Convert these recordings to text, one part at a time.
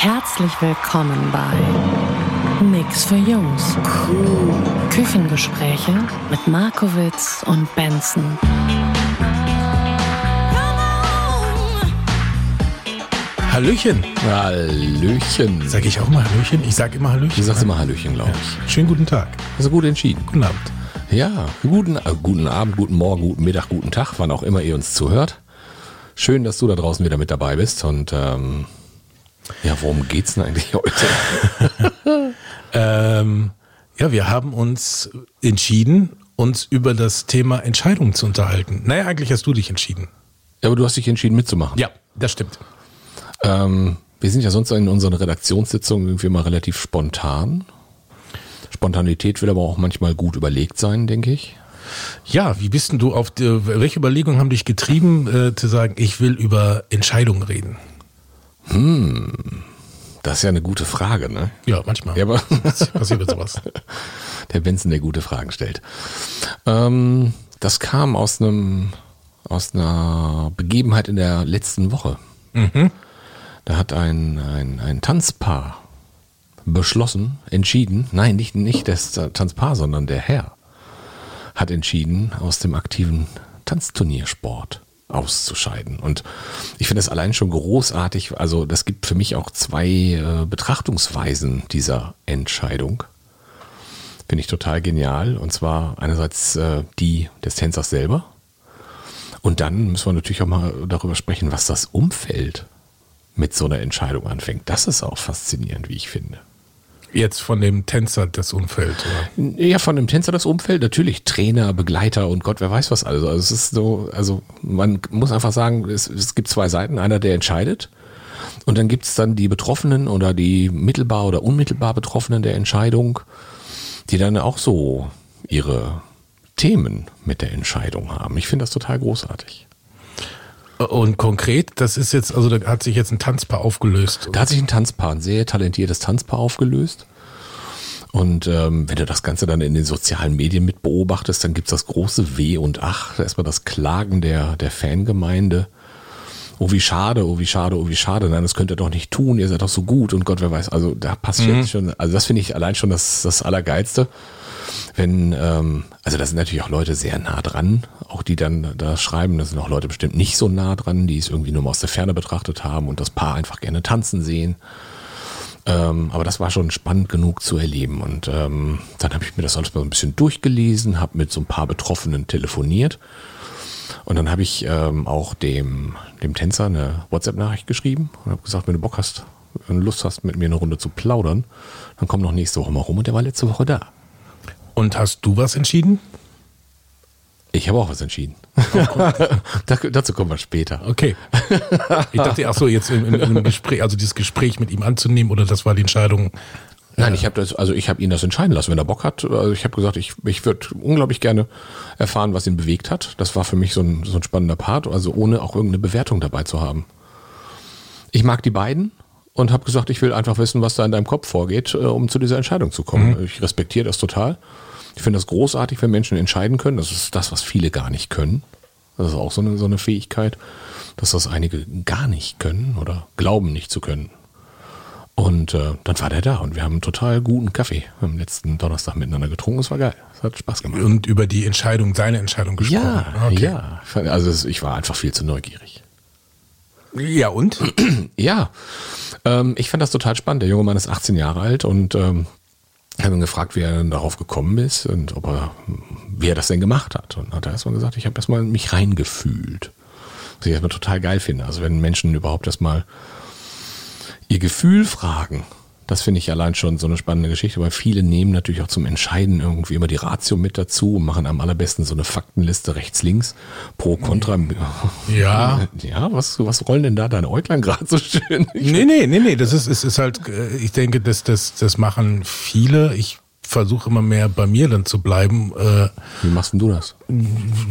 Herzlich willkommen bei Nix für Jungs. Küchengespräche mit Markowitz und Benson. Hallöchen. Hallöchen. Sag ich auch mal Hallöchen? Ich sag immer Hallöchen. Du sagst immer Hallöchen, glaube ich. Schönen guten Tag. Hast du gut entschieden. Guten Abend. Ja, guten, äh, guten Abend, guten Morgen, guten Mittag, guten Tag, wann auch immer ihr uns zuhört. Schön, dass du da draußen wieder mit dabei bist. Und ähm, ja, worum geht's denn eigentlich heute? Ähm, ja, wir haben uns entschieden, uns über das Thema Entscheidungen zu unterhalten. Naja, eigentlich hast du dich entschieden. ja, aber du hast dich entschieden mitzumachen. Ja, das stimmt. Ähm, wir sind ja sonst in unseren Redaktionssitzungen irgendwie mal relativ spontan. Spontanität will aber auch manchmal gut überlegt sein, denke ich. Ja, wie bist denn du auf die, welche Überlegungen haben dich getrieben, äh, zu sagen, ich will über Entscheidungen reden? Das ist ja eine gute Frage, ne? Ja, manchmal. Ja, aber Passiert mit sowas. der Benson, der gute Fragen stellt. Ähm, das kam aus einem aus einer Begebenheit in der letzten Woche. Da hat ein, ein, ein Tanzpaar beschlossen, entschieden, nein, nicht, nicht das Tanzpaar, sondern der Herr hat entschieden, aus dem aktiven Tanzturniersport auszuscheiden. Und ich finde das allein schon großartig. Also das gibt für mich auch zwei äh, Betrachtungsweisen dieser Entscheidung. Finde ich total genial. Und zwar einerseits äh, die des Tänzers selber. Und dann müssen wir natürlich auch mal darüber sprechen, was das Umfeld mit so einer Entscheidung anfängt. Das ist auch faszinierend, wie ich finde. Jetzt von dem Tänzer das Umfeld. Oder? Ja, von dem Tänzer das Umfeld, natürlich Trainer, Begleiter und Gott, wer weiß was alles. Also es ist so, also man muss einfach sagen, es, es gibt zwei Seiten. Einer, der entscheidet. Und dann gibt es dann die Betroffenen oder die mittelbar oder unmittelbar Betroffenen der Entscheidung, die dann auch so ihre Themen mit der Entscheidung haben. Ich finde das total großartig. Und konkret, das ist jetzt, also da hat sich jetzt ein Tanzpaar aufgelöst. Da hat sich ein Tanzpaar, ein sehr talentiertes Tanzpaar aufgelöst. Und ähm, wenn du das Ganze dann in den sozialen Medien mit beobachtest, dann gibt's das große Weh und Ach, erstmal das Klagen der, der Fangemeinde. Oh, wie schade, oh, wie schade, oh, wie schade. Nein, das könnt ihr doch nicht tun, ihr seid doch so gut und Gott, wer weiß. Also da passiert Mhm. schon, also das finde ich allein schon das, das Allergeilste. Wenn, ähm, also da sind natürlich auch Leute sehr nah dran, auch die dann da schreiben, da sind auch Leute bestimmt nicht so nah dran, die es irgendwie nur mal aus der Ferne betrachtet haben und das Paar einfach gerne tanzen sehen. Ähm, aber das war schon spannend genug zu erleben. Und ähm, dann habe ich mir das alles mal so ein bisschen durchgelesen, habe mit so ein paar Betroffenen telefoniert. Und dann habe ich ähm, auch dem, dem Tänzer eine WhatsApp-Nachricht geschrieben und habe gesagt, wenn du Bock hast, wenn du Lust hast, mit mir eine Runde zu plaudern, dann komm noch nächste Woche mal rum. Und der war letzte Woche da. Und hast du was entschieden? Ich habe auch was entschieden. da, dazu kommen wir später. Okay. Ich dachte, ach so, jetzt im, im, Gespräch, also dieses Gespräch mit ihm anzunehmen oder das war die Entscheidung. Nein, ich habe das, also ich habe ihn das entscheiden lassen, wenn er Bock hat. Also ich habe gesagt, ich, ich würde unglaublich gerne erfahren, was ihn bewegt hat. Das war für mich so ein, so ein spannender Part, also ohne auch irgendeine Bewertung dabei zu haben. Ich mag die beiden und habe gesagt, ich will einfach wissen, was da in deinem Kopf vorgeht, äh, um zu dieser Entscheidung zu kommen. Ich respektiere das total. Ich finde das großartig, wenn Menschen entscheiden können. Das ist das, was viele gar nicht können. Das ist auch so eine, so eine Fähigkeit, dass das einige gar nicht können oder glauben nicht zu können. Und äh, dann war der da und wir haben einen total guten Kaffee am letzten Donnerstag miteinander getrunken. Es war geil. Es hat Spaß gemacht. Und über die Entscheidung, seine Entscheidung gesprochen. Ja, Okay. ja. Also ich war einfach viel zu neugierig. Ja, und? Ja, ähm, ich fand das total spannend. Der junge Mann ist 18 Jahre alt und ähm, habe ihn gefragt, wie er denn darauf gekommen ist und ob er, wie er das denn gemacht hat. Und hat er erstmal gesagt, ich habe erstmal mich reingefühlt. Was ich erstmal total geil finde. Also wenn Menschen überhaupt erstmal ihr Gefühl fragen, Das finde ich allein schon so eine spannende Geschichte, weil viele nehmen natürlich auch zum Entscheiden irgendwie immer die Ratio mit dazu und machen am allerbesten so eine Faktenliste rechts, links, pro, contra. Ja. Ja, was, was rollen denn da deine Äuglein gerade so schön? Nee, nee, nee, nee, das ist, es ist halt, äh, ich denke, das, das, das machen viele. Ich versuche immer mehr bei mir dann zu bleiben. Äh, Wie machst denn du das?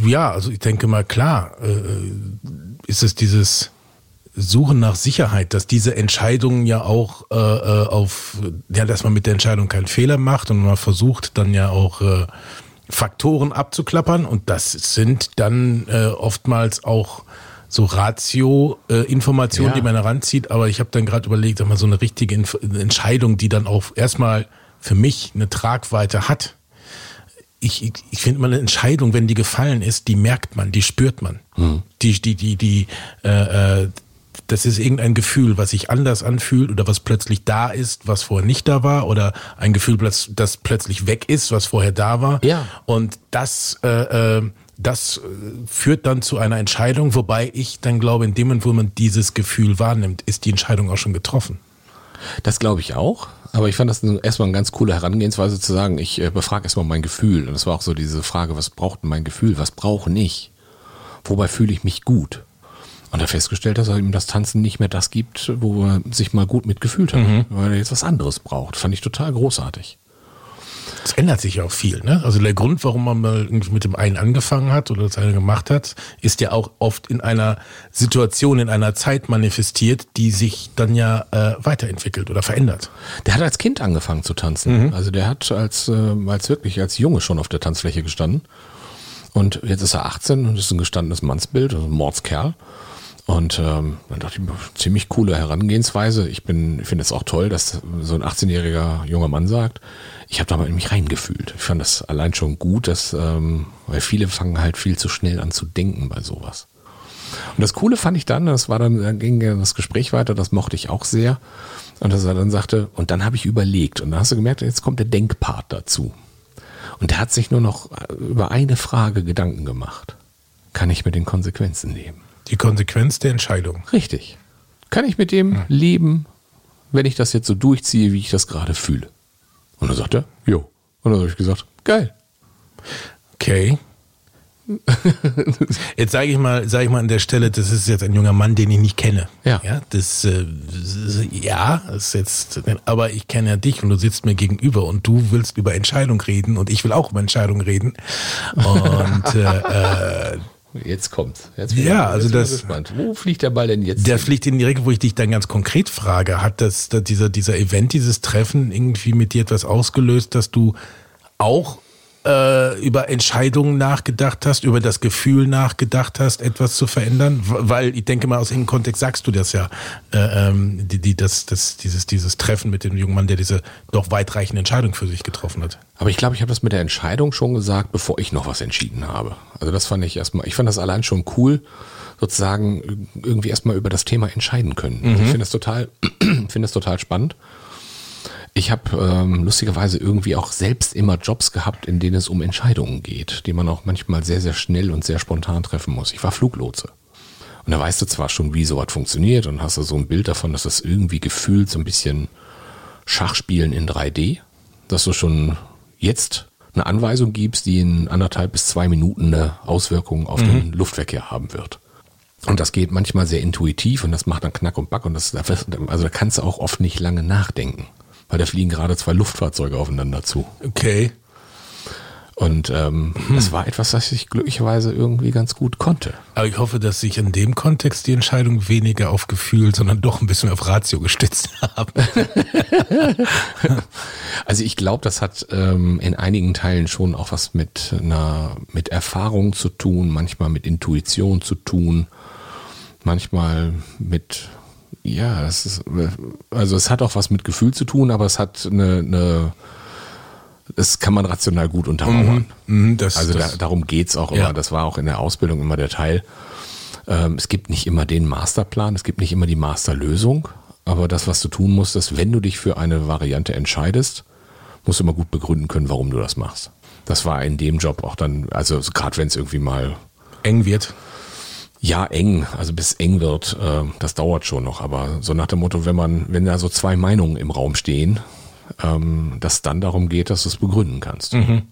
ja, also ich denke mal, klar, äh, ist es dieses Suchen nach Sicherheit, dass diese Entscheidungen ja auch äh, äh, auf, ja, dass man mit der Entscheidung keinen Fehler macht und man versucht dann ja auch äh, Faktoren abzuklappern und das sind dann äh, oftmals auch so Ratio-Informationen, Ja. die man heranzieht, aber ich habe dann gerade überlegt, man so eine richtige Inf Entscheidung, die dann auch erstmal für mich eine Tragweite hat, ich, ich, ich finde mal eine Entscheidung, wenn die gefallen ist, die merkt man, die spürt man. Die, die, die, die, äh, äh, das ist irgendein Gefühl, was sich anders anfühlt oder was plötzlich da ist, was vorher nicht da war oder ein Gefühl, das plötzlich weg ist, was vorher da war. Ja. Und das, äh, äh, das äh, führt dann zu einer Entscheidung, wobei ich dann glaube, in dem Moment, wo man dieses Gefühl wahrnimmt, ist die Entscheidung auch schon getroffen. Das glaube ich auch. Aber ich fand das erstmal eine ganz coole Herangehensweise zu sagen, ich äh, befrage erstmal mein Gefühl. Und das war auch so diese Frage, was braucht denn mein Gefühl? Was brauche ich? Wobei fühle ich mich gut? Und er festgestellt, dass er ihm das Tanzen nicht mehr das gibt, wo er sich mal gut mitgefühlt hat, weil er jetzt was anderes braucht. Fand ich total großartig. Es ändert sich ja auch viel. Ne? Also der Grund, warum man mal irgendwie mit dem einen angefangen hat oder das eine gemacht hat, ist ja auch oft in einer Situation, in einer Zeit manifestiert, die sich dann ja äh, weiterentwickelt oder verändert. Der hat als Kind angefangen zu tanzen. Also der hat als, äh, als wirklich als Junge schon auf der Tanzfläche gestanden. Und jetzt ist er 18 und ist ein gestandenes Mannsbild, also ein Mordskerl. Und ähm, dann dachte ich ziemlich coole Herangehensweise. Ich bin, finde es auch toll, dass so ein 18-jähriger junger Mann sagt, ich habe da mal in mich reingefühlt. Ich fand das allein schon gut, dass, ähm, weil viele fangen halt viel zu schnell an zu denken bei sowas. Und das Coole fand ich dann, das war dann, dann ging das Gespräch weiter, das mochte ich auch sehr. Und dass er dann sagte, und dann habe ich überlegt, und dann hast du gemerkt, jetzt kommt der Denkpart dazu. Und der hat sich nur noch über eine Frage Gedanken gemacht. Kann ich mit den Konsequenzen leben? Die Konsequenz der Entscheidung. Richtig. Kann ich mit dem leben, wenn ich das jetzt so durchziehe, wie ich das gerade fühle? Und dann sagt er, jo. Und dann habe ich gesagt, geil. Okay. Jetzt sage ich mal, sage ich mal an der Stelle, das ist jetzt ein junger Mann, den ich nicht kenne. Ja. Ja, das, äh, ja, ist jetzt, aber ich kenne ja dich und du sitzt mir gegenüber und du willst über Entscheidung reden und ich will auch über Entscheidung reden. Und äh, äh, Jetzt kommt's. Jetzt bin Ja, also das- Gespannt. Wo fliegt der Ball denn jetzt? Der hin? fliegt in die Richtung, wo ich dich dann ganz konkret frage. Hat das, da dieser, dieser Event, dieses Treffen irgendwie mit dir etwas ausgelöst, dass du auch äh, über Entscheidungen nachgedacht hast, über das Gefühl nachgedacht hast, etwas zu verändern? Weil ich denke mal, aus irgendeinem Kontext sagst du das ja, äh, ähm, die, die, das, das, dieses, dieses Treffen mit dem jungen Mann, der diese doch weitreichende Entscheidung für sich getroffen hat. Aber ich glaube, ich habe das mit der Entscheidung schon gesagt, bevor ich noch was entschieden habe. Also das fand ich erstmal, ich fand das allein schon cool, sozusagen irgendwie erstmal über das Thema entscheiden können. Also ich finde das total, finde das total spannend. Ich habe ähm, lustigerweise irgendwie auch selbst immer Jobs gehabt, in denen es um Entscheidungen geht, die man auch manchmal sehr, sehr schnell und sehr spontan treffen muss. Ich war Fluglotse. Und da weißt du zwar schon, wie sowas funktioniert und hast du so ein Bild davon, dass das irgendwie gefühlt so ein bisschen Schachspielen in 3D, dass du schon jetzt eine Anweisung gibst, die in anderthalb bis zwei Minuten eine Auswirkung auf den Luftverkehr haben wird. Und das geht manchmal sehr intuitiv und das macht dann Knack und Back und das, also da kannst du auch oft nicht lange nachdenken, weil da fliegen gerade zwei Luftfahrzeuge aufeinander zu. Okay. Und ähm, das war etwas, was ich glücklicherweise irgendwie ganz gut konnte. Aber ich hoffe, dass sich in dem Kontext die Entscheidung weniger auf Gefühl, sondern doch ein bisschen auf Ratio gestützt haben. Also ich glaube, das hat ähm, in einigen Teilen schon auch was mit einer mit Erfahrung zu tun, manchmal mit Intuition zu tun, manchmal mit ja, das ist also es hat auch was mit Gefühl zu tun, aber es hat eine, eine das kann man rational gut untermauern. Mhm, das, Also das, da, darum geht's auch immer. Ja. Das war auch in der Ausbildung immer der Teil. Ähm, es gibt nicht immer den Masterplan, es gibt nicht immer die Masterlösung, aber das, was du tun musst, ist, wenn du dich für eine Variante entscheidest, musst du immer gut begründen können, warum du das machst. Das war in dem Job auch dann, also gerade wenn es irgendwie mal eng wird. Ja, eng, also bis eng wird, äh, das dauert schon noch, aber so nach dem Motto, wenn man, wenn da so zwei Meinungen im Raum stehen, ähm, dass dann darum geht, dass du es begründen kannst. Mhm.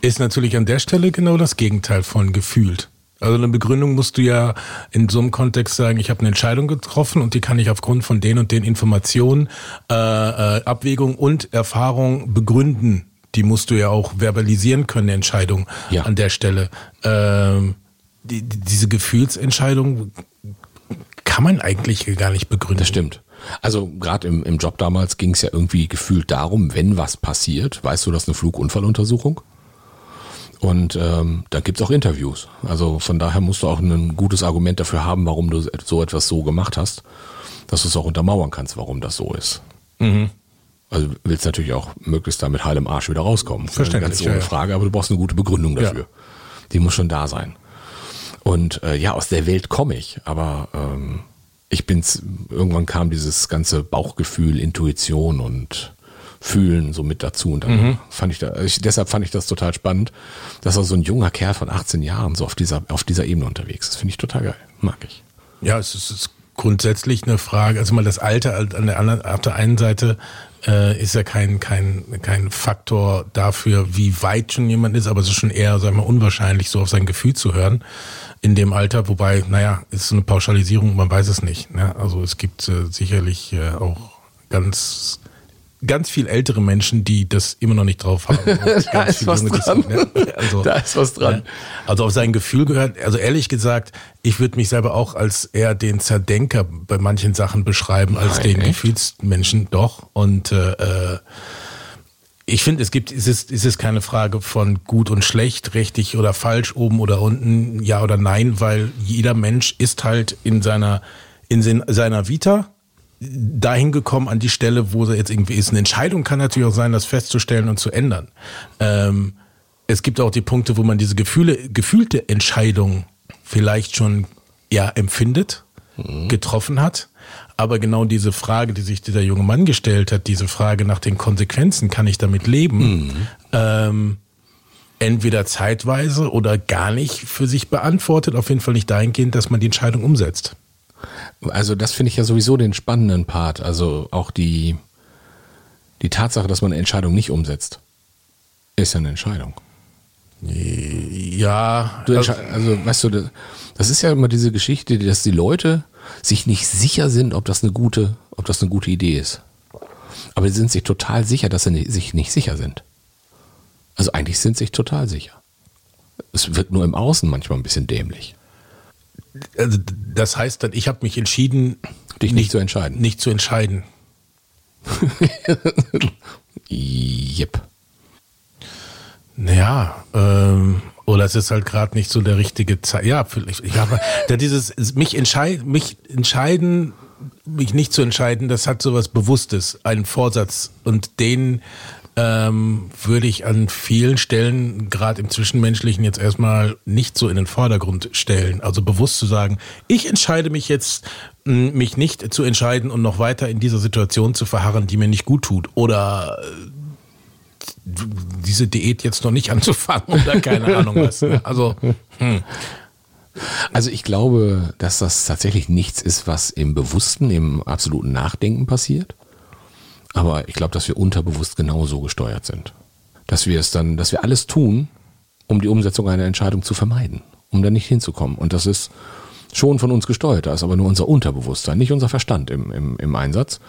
Ist natürlich an der Stelle genau das Gegenteil von gefühlt. Also eine Begründung musst du ja in so einem Kontext sagen, ich habe eine Entscheidung getroffen und die kann ich aufgrund von den und den Informationen, äh, äh, Abwägung und Erfahrung begründen. Die musst du ja auch verbalisieren können, eine Entscheidung Ja. an der Stelle. Ähm, die, die, diese Gefühlsentscheidung kann man eigentlich gar nicht begründen. Das stimmt. Also gerade im, im Job damals ging es ja irgendwie gefühlt darum, wenn was passiert, weißt du, das ist eine Flugunfalluntersuchung. Und ähm, da gibt's auch Interviews. Also von daher musst du auch ein gutes Argument dafür haben, warum du so etwas so gemacht hast, dass du es auch untermauern kannst, warum das so ist. Also du willst natürlich auch möglichst da mit heilem Arsch wieder rauskommen. Verständlich, Ganz ohne ja, ja. Frage, aber du brauchst eine gute Begründung dafür. Die muss schon da sein. Und äh, ja, aus der Welt komme ich, aber ähm, ich bin's, irgendwann kam dieses ganze Bauchgefühl, Intuition und Fühlen so mit dazu. Und dann fand ich da, ich, deshalb fand ich das total spannend, dass auch so ein junger Kerl von 18 Jahren so auf dieser, auf dieser Ebene unterwegs ist. Finde ich total geil. Mag ich. Ja, es ist, es ist grundsätzlich eine Frage. Also mal das Alter an der anderen, auf der einen Seite äh, ist ja kein kein kein Faktor dafür, wie weit schon jemand ist, aber es ist schon eher, sagen wir, mal, unwahrscheinlich, so auf sein Gefühl zu hören in dem Alter. Wobei, naja, ist so eine Pauschalisierung, man weiß es nicht. Ne? Also es gibt äh, sicherlich äh, auch ganz ganz viel ältere Menschen, die das immer noch nicht drauf haben. Ganz ist was Junge, dran. ne? Also, Da ist was dran. ja. Also auf sein Gefühl gehört, also ehrlich gesagt, ich würde mich selber auch als eher den Zerdenker bei manchen Sachen beschreiben, als Nein, den echt? Gefühlsmenschen doch. Und äh, äh, ich finde, es gibt, es ist, es ist keine Frage von gut und schlecht, richtig oder falsch, oben oder unten, ja oder nein, weil jeder Mensch ist halt in seiner, in seiner Vita dahin gekommen an die Stelle, wo er jetzt irgendwie ist. Eine Entscheidung kann natürlich auch sein, das festzustellen und zu ändern. Ähm, es gibt auch die Punkte, wo man diese Gefühle, gefühlte Entscheidung vielleicht schon ja empfindet, getroffen hat. Aber genau diese Frage, die sich dieser junge Mann gestellt hat, diese Frage nach den Konsequenzen, kann ich damit leben? Ähm, entweder zeitweise oder gar nicht für sich beantwortet, auf jeden Fall nicht dahingehend, dass man die Entscheidung umsetzt. Also das finde ich ja sowieso den spannenden Part. Also auch die, die Tatsache, dass man eine Entscheidung nicht umsetzt, ist ja eine Entscheidung. Ja, also, also weißt du, das ist ja immer diese Geschichte, dass die Leute sich nicht sicher sind, ob das eine gute, ob das eine gute Idee ist. Aber sie sind sich total sicher, dass sie sich nicht sicher sind. Also eigentlich sind sie sich total sicher. Es wird nur im Außen manchmal ein bisschen dämlich. also das heißt dann, ich habe mich entschieden, Dich nicht zu entscheiden. Nicht zu entscheiden. Jep. Ja, ähm, oder es ist halt gerade nicht so der richtige Zeit. Ja, vielleicht. Ich habe da dieses mich entscheiden, mich entscheiden, mich nicht zu entscheiden, das hat sowas Bewusstes, einen Vorsatz und den ähm, würde ich an vielen Stellen, gerade im Zwischenmenschlichen, jetzt erstmal nicht so in den Vordergrund stellen. Also bewusst zu sagen, ich entscheide mich jetzt, mich nicht zu entscheiden und noch weiter in dieser Situation zu verharren, die mir nicht gut tut. Oder diese Diät jetzt noch nicht anzufangen oder keine Ahnung was. ne? Also, Also ich glaube, dass das tatsächlich nichts ist, was im Bewussten, im absoluten Nachdenken passiert. Aber ich glaube, dass wir unterbewusst genauso gesteuert sind. Dass wir es dann, dass wir alles tun, um die Umsetzung einer Entscheidung zu vermeiden, um da nicht hinzukommen. Und das ist schon von uns gesteuert. Da ist aber nur unser Unterbewusstsein, nicht unser Verstand im, im, im Einsatz,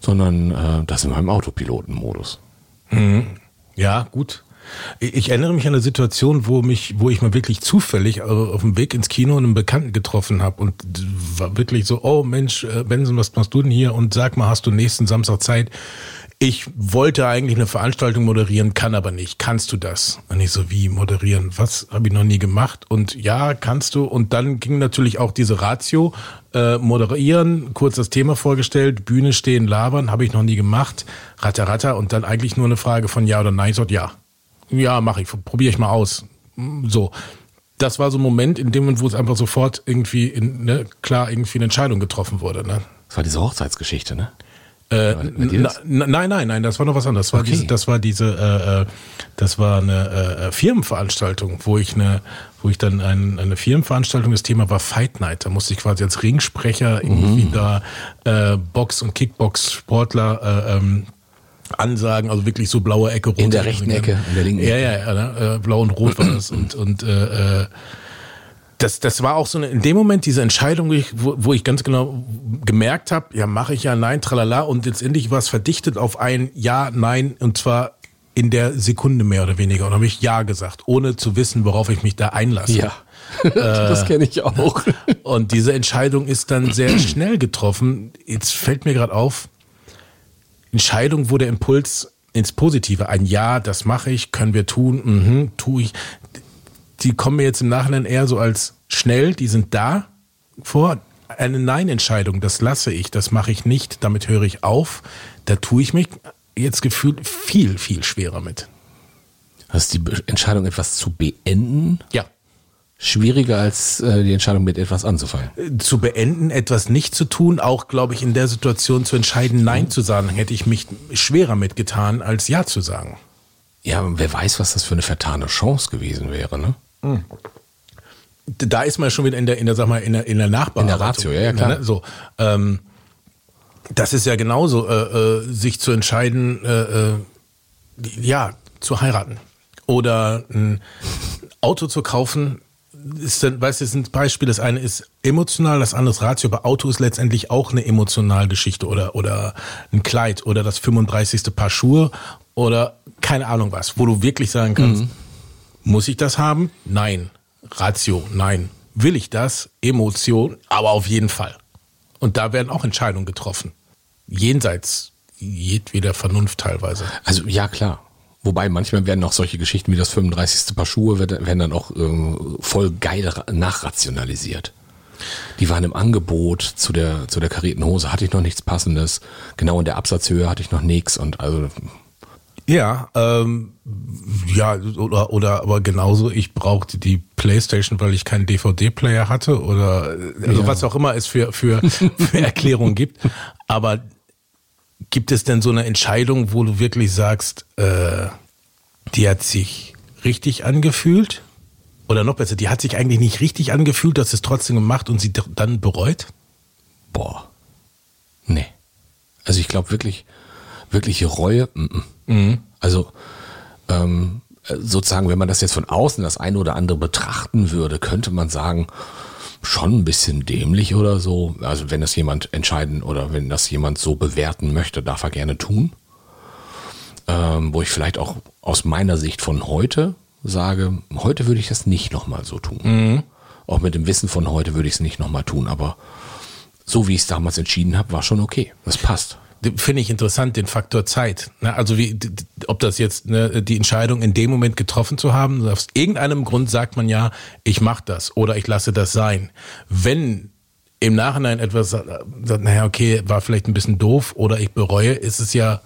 sondern äh, das sind wir im Autopilotenmodus. ja, gut. Ich erinnere mich an eine Situation, wo mich, wo ich mal wirklich zufällig äh, auf dem Weg ins Kino einen Bekannten getroffen habe und war wirklich so, oh Mensch, äh, Benson, was machst du denn hier? Und sag mal, hast du nächsten Samstag Zeit? Ich wollte eigentlich eine Veranstaltung moderieren, kann aber nicht. Kannst du das? Und ich so, wie moderieren? Was habe ich noch nie gemacht? Und ja, kannst du. Und dann ging natürlich auch diese Ratio, äh, moderieren, kurz das Thema vorgestellt, Bühne stehen, labern, habe ich noch nie gemacht, ratter, ratter. Und dann eigentlich nur eine Frage von ja oder nein. Ich sagte, ja. Ja, mache ich, probiere ich mal aus. So. Das war so ein Moment, in dem Moment, wo es einfach sofort irgendwie, in, ne, klar, irgendwie eine Entscheidung getroffen wurde. Ne? Das war diese Hochzeitsgeschichte, ne? Äh, nein, nein, nein, das war noch was anderes. Das war Okay. diese, das war diese, äh, äh, das war eine äh, Firmenveranstaltung, wo ich eine, wo ich dann ein, eine Firmenveranstaltung, das Thema war Fight Night. Da musste ich quasi als Ringsprecher irgendwie Mhm. da äh, Box- und Kickbox-Sportler äh, ähm, ansagen, also wirklich so blaue Ecke, rote In der rechten Ecke, in der linken Ja, Ecke. ja, ja, ne? äh, blau und rot war das und und äh, äh, das, das war auch so eine, in dem Moment diese Entscheidung, wo ich, wo, wo ich ganz genau gemerkt habe, ja, mache ich ja, nein, tralala, und letztendlich war es verdichtet auf ein Ja, nein, und zwar in der Sekunde mehr oder weniger. Und habe ich Ja gesagt, ohne zu wissen, worauf ich mich da einlasse. Ja, das kenne ich auch. Und diese Entscheidung ist dann sehr schnell getroffen. Jetzt fällt mir gerade auf, Entscheidung, wo der Impuls ins Positive, ein Ja, das mache ich, können wir tun, mhm, tue ich. Die kommen mir jetzt im Nachhinein eher so als schnell, die sind da vor. Eine Nein-Entscheidung, das lasse ich, das mache ich nicht, damit höre ich auf. Da tue ich mich jetzt gefühlt viel, viel schwerer mit. Das ist die Entscheidung, etwas zu beenden, Ja. schwieriger als äh, die Entscheidung, mit etwas anzufangen. zu beenden, etwas nicht zu tun, auch, glaube ich, in der Situation zu entscheiden, Nein zu sagen, hätte ich mich schwerer mitgetan, als Ja zu sagen. Ja, wer weiß, was das für eine vertane Chance gewesen wäre, ne? Da ist man schon wieder in der, in der, sag mal, in der, in der Nachbearbeitung. In der Ratio, ja, ja, klar. Ne? So, ähm, das ist ja genauso, äh, äh, sich zu entscheiden, äh, äh, ja, zu heiraten oder ein Auto zu kaufen. Ist dann, weißt du, das sind Beispiele. Das eine ist emotional, das andere ist Ratio. Aber Auto ist letztendlich auch eine emotionale Geschichte oder, oder ein Kleid oder das 35. Paar Schuhe oder keine Ahnung was, wo du wirklich sagen kannst, muss ich das haben? Nein. Ratio, nein. Will ich das? Emotion, aber auf jeden Fall. Und da werden auch Entscheidungen getroffen. Jenseits jedweder Vernunft teilweise. Also ja, klar. Wobei manchmal werden auch solche Geschichten wie das 35. Paar Schuhe werden, dann auch äh, voll geil ra- nachrationalisiert. Die waren im Angebot zu der, zu der karierten Hose, hatte ich noch nichts passendes. Genau in der Absatzhöhe hatte ich noch nichts und also Ja, ähm, ja, oder, oder aber genauso, ich brauchte die Playstation, weil ich keinen DVD-Player hatte oder also Ja. was auch immer es für, für, für Erklärungen gibt. Aber gibt es denn so eine Entscheidung, wo du wirklich sagst, äh, die hat sich richtig angefühlt? Oder noch besser, die hat sich eigentlich nicht richtig angefühlt, dass es trotzdem gemacht und sie dann bereut? boah, nee. Also ich glaube wirklich, wirkliche Reue, mm, mm. Also ähm, sozusagen, wenn man das jetzt von außen das eine oder andere betrachten würde, könnte man sagen, schon ein bisschen dämlich oder so. Also wenn das jemand entscheiden oder wenn das jemand so bewerten möchte, darf er gerne tun. Ähm, wo ich vielleicht auch aus meiner Sicht von heute sage, heute würde ich das nicht nochmal so tun. Auch mit dem Wissen von heute würde ich es nicht nochmal tun, aber so wie ich es damals entschieden habe, war schon okay. Das passt. Finde ich interessant, den Faktor Zeit. Ne, Also wie, ob das jetzt ne, die Entscheidung in dem Moment getroffen zu haben, aus irgendeinem Grund sagt man ja, ich mache das oder ich lasse das sein. Wenn im Nachhinein etwas sagt, sagt, naja, okay, war vielleicht ein bisschen doof oder ich bereue, ist es ja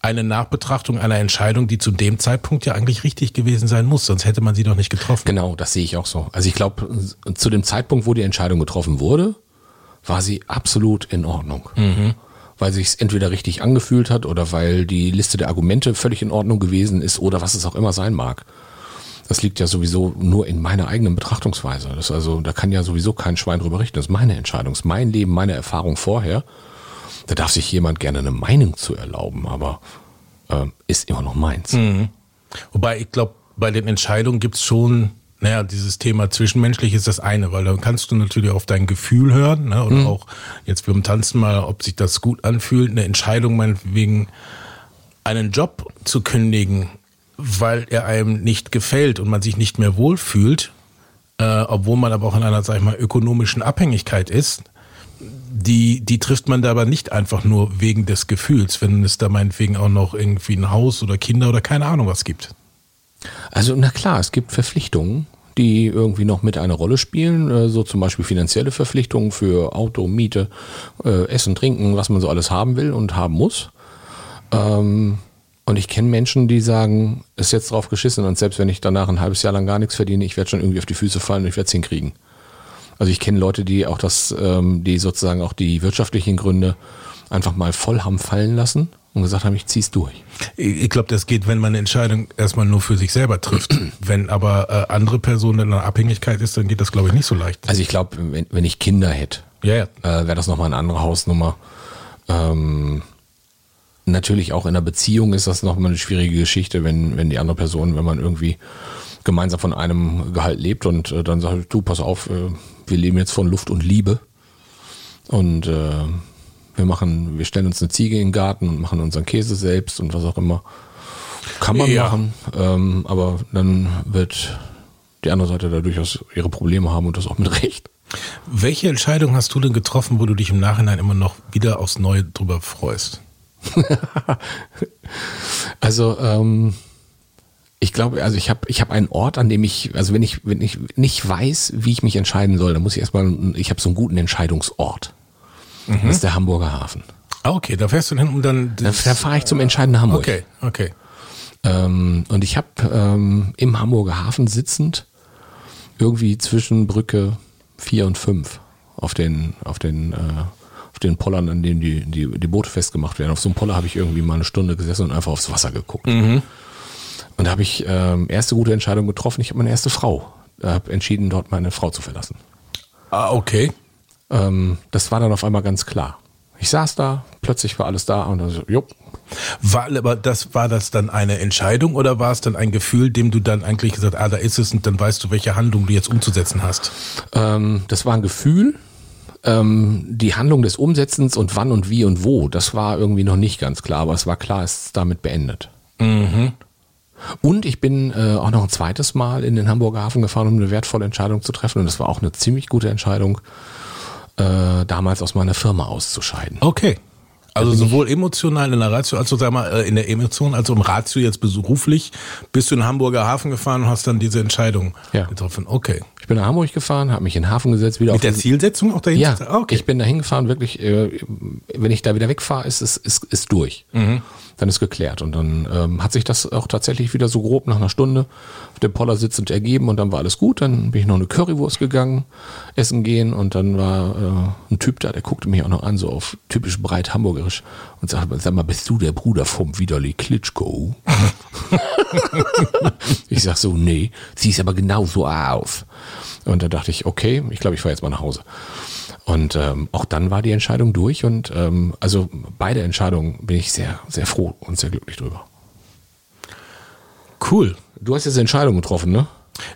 eine Nachbetrachtung einer Entscheidung, die zu dem Zeitpunkt ja eigentlich richtig gewesen sein muss, sonst hätte man sie doch nicht getroffen. Genau, das sehe ich auch so. Also ich glaube, zu dem Zeitpunkt, wo die Entscheidung getroffen wurde, war sie absolut in Ordnung. Weil sich es entweder richtig angefühlt hat oder weil die Liste der Argumente völlig in Ordnung gewesen ist oder was es auch immer sein mag. Das liegt ja sowieso nur in meiner eigenen Betrachtungsweise. Das also, da kann ja sowieso kein Schwein drüber richten. Das ist meine Entscheidung, das ist mein Leben, meine Erfahrung vorher. Da darf sich jemand gerne eine Meinung zu erlauben, aber ähm, ist immer noch meins. Wobei ich glaube, bei den Entscheidungen gibt's schon, naja, dieses Thema zwischenmenschlich ist das eine, weil dann kannst du natürlich auf dein Gefühl hören, ne, oder auch jetzt beim Tanzen mal, ob sich das gut anfühlt, eine Entscheidung meinetwegen einen Job zu kündigen, weil er einem nicht gefällt und man sich nicht mehr wohlfühlt, äh, obwohl man aber auch in einer, sag ich mal, ökonomischen Abhängigkeit ist, die, die trifft man da aber nicht einfach nur wegen des Gefühls, wenn es da meinetwegen auch noch irgendwie ein Haus oder Kinder oder keine Ahnung was gibt. Also na klar, es gibt Verpflichtungen, die irgendwie noch mit einer Rolle spielen, äh, so zum Beispiel finanzielle Verpflichtungen für Auto, Miete, äh, Essen, Trinken, was man so alles haben will und haben muss. Ähm, und ich kenne Menschen, die sagen, ist jetzt drauf geschissen und selbst wenn ich danach ein halbes Jahr lang gar nichts verdiene, ich werde schon irgendwie auf die Füße fallen und ich werde es hinkriegen. Also ich kenne Leute, die auch das, ähm, die sozusagen auch die wirtschaftlichen Gründe einfach mal voll haben fallen lassen und gesagt haben, ich zieh's durch. Ich, glaube, das geht, wenn man eine Entscheidung erstmal nur für sich selber trifft. wenn aber äh, andere Personen in einer Abhängigkeit ist, dann geht das, glaube ich, nicht so leicht. Also ich glaube, wenn, wenn ich Kinder hätte, Ja, ja. äh, wäre das nochmal eine andere Hausnummer. Ähm, natürlich auch in einer Beziehung ist das nochmal eine schwierige Geschichte, wenn, wenn die andere Person, wenn man irgendwie gemeinsam von einem Gehalt lebt und äh, dann sagt, du, pass auf, äh, wir leben jetzt von Luft und Liebe und äh, wir machen, wir stellen uns eine Ziege in den Garten und machen unseren Käse selbst und was auch immer. Kann man Ja. machen, ähm, aber dann wird die andere Seite da durchaus ihre Probleme haben und das auch mit Recht. Welche Entscheidung hast du denn getroffen, wo du dich im Nachhinein immer noch wieder aufs Neue drüber freust? Also ähm, ich glaube, also ich habe ich habe einen Ort, an dem ich, also wenn ich wenn ich nicht weiß, wie ich mich entscheiden soll, dann muss ich erstmal, ich habe so einen guten Entscheidungsort. Das ist der Hamburger Hafen. Ah, okay, da fährst du hin und dann. Da, da fahre ich zum entscheidenden Hamburg. Okay, okay. Ähm, und ich habe ähm, im Hamburger Hafen sitzend irgendwie zwischen Brücke 4 und 5 auf den, auf den, äh, auf den Pollern, an denen die, die, die Boote festgemacht werden. Auf so einem Poller habe ich irgendwie mal eine Stunde gesessen und einfach aufs Wasser geguckt. Und da habe ich ähm, erste gute Entscheidung getroffen. Ich habe meine erste Frau. habe entschieden, dort meine Frau zu verlassen. Ah, okay. Ähm, das war dann auf einmal ganz klar. Ich saß da, plötzlich war alles da und dann so, jupp, War, aber das, war das dann eine Entscheidung oder war es dann ein Gefühl, dem du dann eigentlich gesagt, ah, da ist es und dann weißt du, welche Handlung du jetzt umzusetzen hast? Ähm, das war ein Gefühl. Ähm, die Handlung des Umsetzens und wann und wie und wo, das war irgendwie noch nicht ganz klar, aber es war klar, es ist damit beendet. Und ich bin äh, auch noch ein zweites Mal in den Hamburger Hafen gefahren, um eine wertvolle Entscheidung zu treffen. Und das war auch eine ziemlich gute Entscheidung, äh, damals aus meiner Firma auszuscheiden. Okay. Also sowohl emotional in der Ratio, also sag mal, äh, in der Emotion, als auch im Ratio jetzt beruflich, bist du in den Hamburger Hafen gefahren und hast dann diese Entscheidung Ja. getroffen. Okay. Ich bin nach Hamburg gefahren, habe mich in den Hafen gesetzt, wieder Mit auf der Zielsetzung auch dahinter? Ja, Ah, okay. ich bin da hingefahren, wirklich, äh, wenn ich da wieder wegfahre, ist es ist, ist durch. Mhm. Dann ist geklärt. Und dann ähm, hat sich das auch tatsächlich wieder so grob nach einer Stunde auf dem Poller sitzend ergeben und dann war alles gut. Dann bin ich noch eine Currywurst gegangen, essen gehen und dann war äh, ein Typ da, der guckte mich auch noch an, so auf typisch breit hamburgerisch und sagte, sag mal, bist du der Bruder vom Widerli Klitschko? ich sag so, nee, siehst aber genauso auf. Und da dachte ich, okay, ich glaube, ich fahre jetzt mal nach Hause. Und ähm, auch dann war die Entscheidung durch und ähm, also beide Entscheidungen bin ich sehr, sehr froh und sehr glücklich drüber. Cool. Du hast jetzt eine Entscheidung getroffen, ne?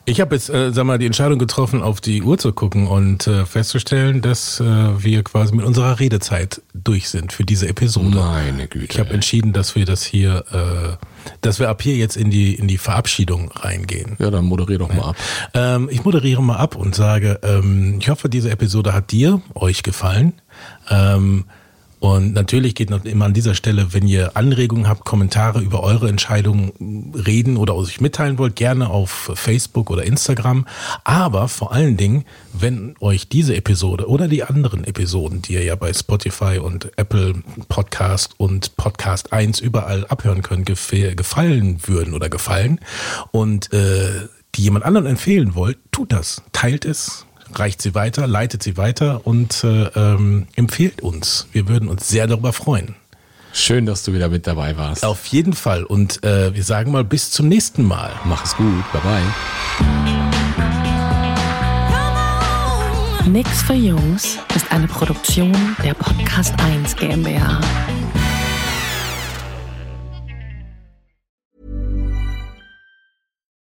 Ich habe jetzt, äh, sag mal, die Entscheidung getroffen, auf die Uhr zu gucken und äh, festzustellen, dass äh, wir quasi mit unserer Redezeit durch sind für diese Episode. Meine Güte. Ich habe entschieden, dass wir das hier, äh, dass wir ab hier jetzt in die in die Verabschiedung reingehen. Ja, dann moderier doch mal ab. Ähm, ich moderiere mal ab und sage, ähm, ich hoffe, diese Episode hat dir, euch gefallen. Ähm, und natürlich geht noch immer an dieser Stelle, wenn ihr Anregungen habt, Kommentare über eure Entscheidungen reden oder euch mitteilen wollt, gerne auf Facebook oder Instagram. Aber vor allen Dingen, wenn euch diese Episode oder die anderen Episoden, die ihr ja bei Spotify und Apple Podcast und Podcast 1 überall abhören könnt, gef- gefallen würden oder gefallen und äh, die jemand anderen empfehlen wollt, tut das. Teilt es, reicht sie weiter, leitet sie weiter und äh, ähm, empfehlt uns. Wir würden uns sehr darüber freuen. Schön, dass du wieder mit dabei warst. Auf jeden Fall. Und äh, wir sagen mal bis zum nächsten Mal. Mach es gut. Bye bye. Nix für Jungs ist eine Produktion der Podcast 1 GmbH.